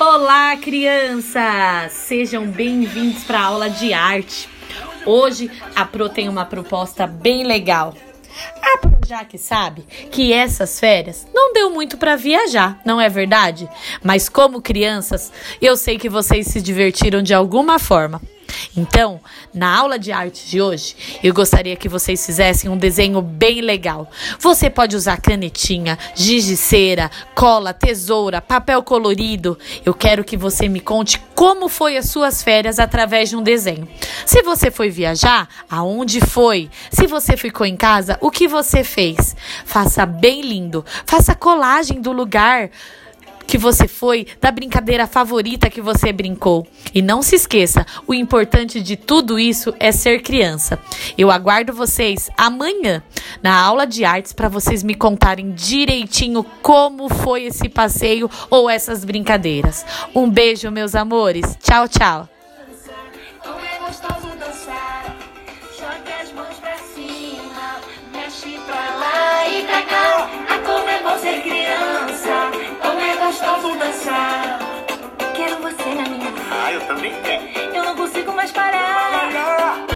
Olá, crianças! Sejam bem-vindos para a aula de arte. Hoje a Pro tem uma proposta bem legal. A Pro já que sabe que essas férias não deu muito para viajar, não é verdade? Mas como crianças, eu sei que vocês se divertiram de alguma forma. Então, na aula de arte de hoje, eu gostaria que vocês fizessem um desenho bem legal. Você pode usar canetinha, giz de cera, cola, tesoura, papel colorido. Eu quero que você me conte como foi as suas férias através de um desenho. Se você foi viajar, aonde foi? Se você ficou em casa, o que você fez? Faça bem lindo. Faça colagem do lugar que você foi, da brincadeira favorita que você brincou. E não se esqueça, o importante de tudo isso é ser criança. Eu aguardo vocês amanhã na aula de artes para vocês me contarem direitinho como foi esse passeio ou essas brincadeiras. Um beijo, meus amores. Tchau, tchau. vamos dançar. Quero você na minha vida. Ah, eu também quero.